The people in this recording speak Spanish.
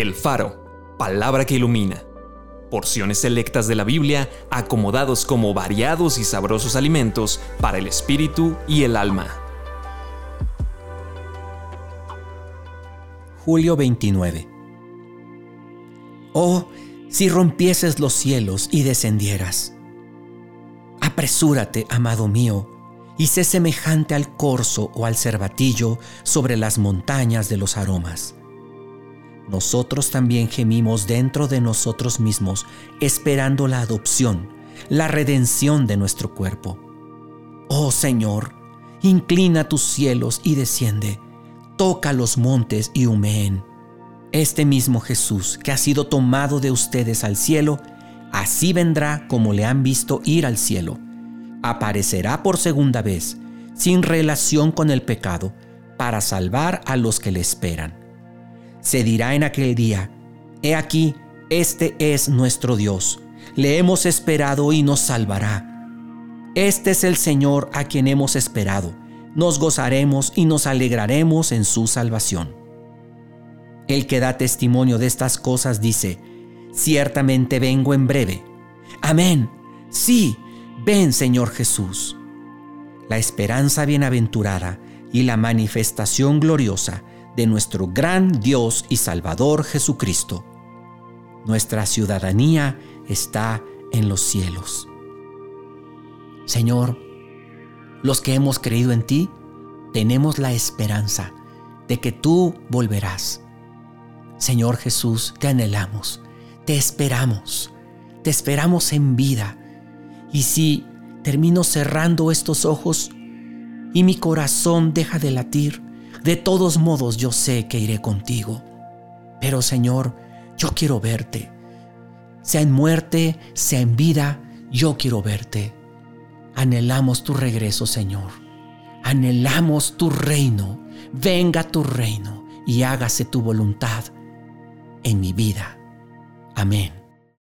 El Faro, palabra que ilumina. Porciones selectas de la Biblia acomodados como variados y sabrosos alimentos para el espíritu y el alma. Julio 29. Oh, si rompieses los cielos y descendieras. Apresúrate, amado mío, y sé semejante al corzo o al cervatillo sobre las montañas de los aromas nosotros también gemimos dentro de nosotros mismos, esperando la adopción, la redención de nuestro cuerpo. Oh Señor, inclina tus cielos y desciende, toca los montes y humeen. Este mismo Jesús que ha sido tomado de ustedes al cielo, así vendrá como le han visto ir al cielo. Aparecerá por segunda vez, sin relación con el pecado, para salvar a los que le esperan se dirá en aquel día, He aquí, este es nuestro Dios, le hemos esperado y nos salvará. Este es el Señor a quien hemos esperado, nos gozaremos y nos alegraremos en su salvación. El que da testimonio de estas cosas dice, ciertamente vengo en breve. Amén. Sí, ven Señor Jesús. La esperanza bienaventurada y la manifestación gloriosa de nuestro gran Dios y Salvador Jesucristo. Nuestra ciudadanía está en los cielos. Señor, los que hemos creído en ti, tenemos la esperanza de que tú volverás. Señor Jesús, te anhelamos, te esperamos, te esperamos en vida. Y si termino cerrando estos ojos y mi corazón deja de latir, de todos modos yo sé que iré contigo. Pero Señor, yo quiero verte. Sea en muerte, sea en vida, yo quiero verte. Anhelamos tu regreso, Señor. Anhelamos tu reino. Venga tu reino y hágase tu voluntad en mi vida. Amén.